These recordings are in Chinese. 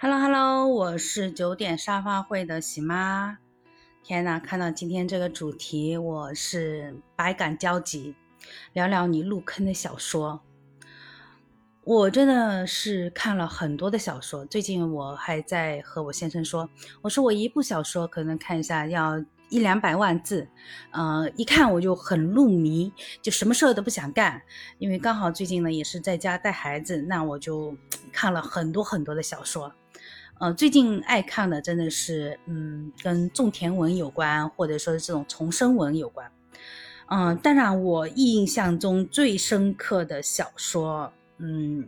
Hello Hello，我是九点沙发会的喜妈。天呐，看到今天这个主题，我是百感交集。聊聊你入坑的小说，我真的是看了很多的小说。最近我还在和我先生说，我说我一部小说可能看一下要一两百万字，呃，一看我就很入迷，就什么事儿都不想干。因为刚好最近呢也是在家带孩子，那我就看了很多很多的小说。呃，最近爱看的真的是，嗯，跟种田文有关，或者说是这种重生文有关。嗯，当然我印象中最深刻的小说，嗯，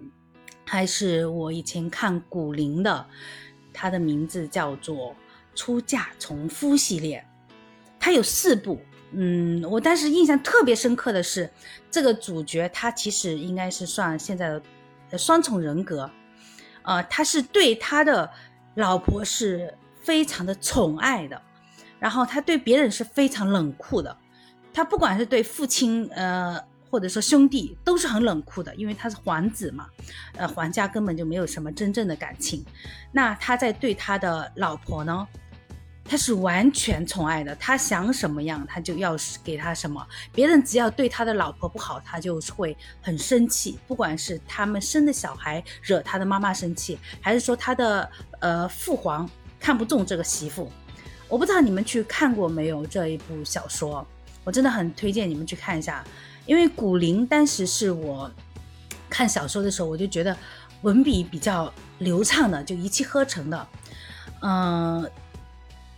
还是我以前看古灵的，它的名字叫做《出嫁从夫》系列，它有四部。嗯，我当时印象特别深刻的是，这个主角他其实应该是算现在的双重人格。呃，他是对他的老婆是非常的宠爱的，然后他对别人是非常冷酷的，他不管是对父亲，呃，或者说兄弟，都是很冷酷的，因为他是皇子嘛，呃，皇家根本就没有什么真正的感情。那他在对他的老婆呢？他是完全宠爱的，他想什么样，他就要给他什么。别人只要对他的老婆不好，他就会很生气。不管是他们生的小孩惹他的妈妈生气，还是说他的呃父皇看不中这个媳妇，我不知道你们去看过没有这一部小说，我真的很推荐你们去看一下。因为古灵当时是我看小说的时候，我就觉得文笔比较流畅的，就一气呵成的，嗯。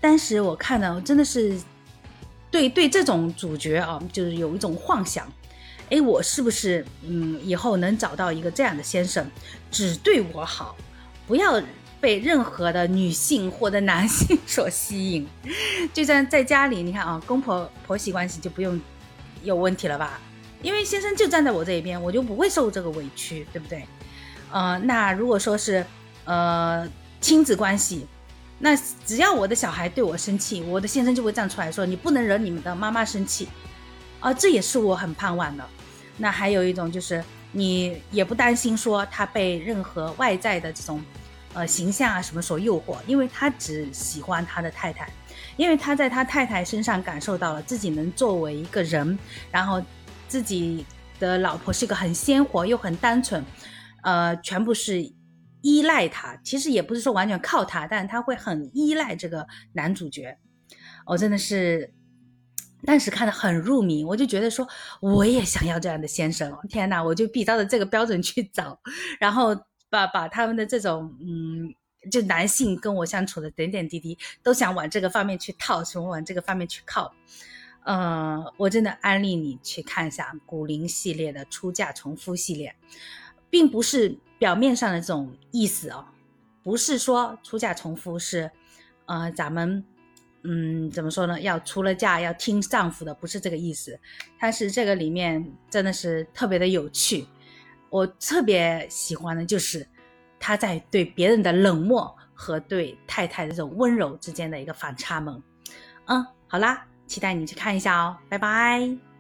当时我看的真的是，对对这种主角啊，就是有一种幻想，哎，我是不是嗯以后能找到一个这样的先生，只对我好，不要被任何的女性或者男性 所吸引，就像在家里，你看啊，公婆婆媳关系就不用有问题了吧？因为先生就站在我这一边，我就不会受这个委屈，对不对？呃，那如果说是呃亲子关系。那只要我的小孩对我生气，我的先生就会站出来说：“你不能惹你们的妈妈生气。”啊，这也是我很盼望的。那还有一种就是，你也不担心说他被任何外在的这种，呃，形象啊什么所诱惑，因为他只喜欢他的太太，因为他在他太太身上感受到了自己能作为一个人，然后自己的老婆是一个很鲜活又很单纯，呃，全部是。依赖他，其实也不是说完全靠他，但他会很依赖这个男主角。我真的是当时看的很入迷，我就觉得说我也想要这样的先生。天哪，我就比照着这个标准去找，然后把把他们的这种嗯，就男性跟我相处的点点滴滴，都想往这个方面去套，想往这个方面去靠。呃，我真的安利你去看一下古灵系列的出嫁从夫系列，并不是。表面上的这种意思哦，不是说出嫁从夫是，呃，咱们，嗯，怎么说呢？要出了嫁要听丈夫的，不是这个意思。但是这个里面真的是特别的有趣，我特别喜欢的就是他在对别人的冷漠和对太太的这种温柔之间的一个反差萌。嗯，好啦，期待你去看一下哦，拜拜。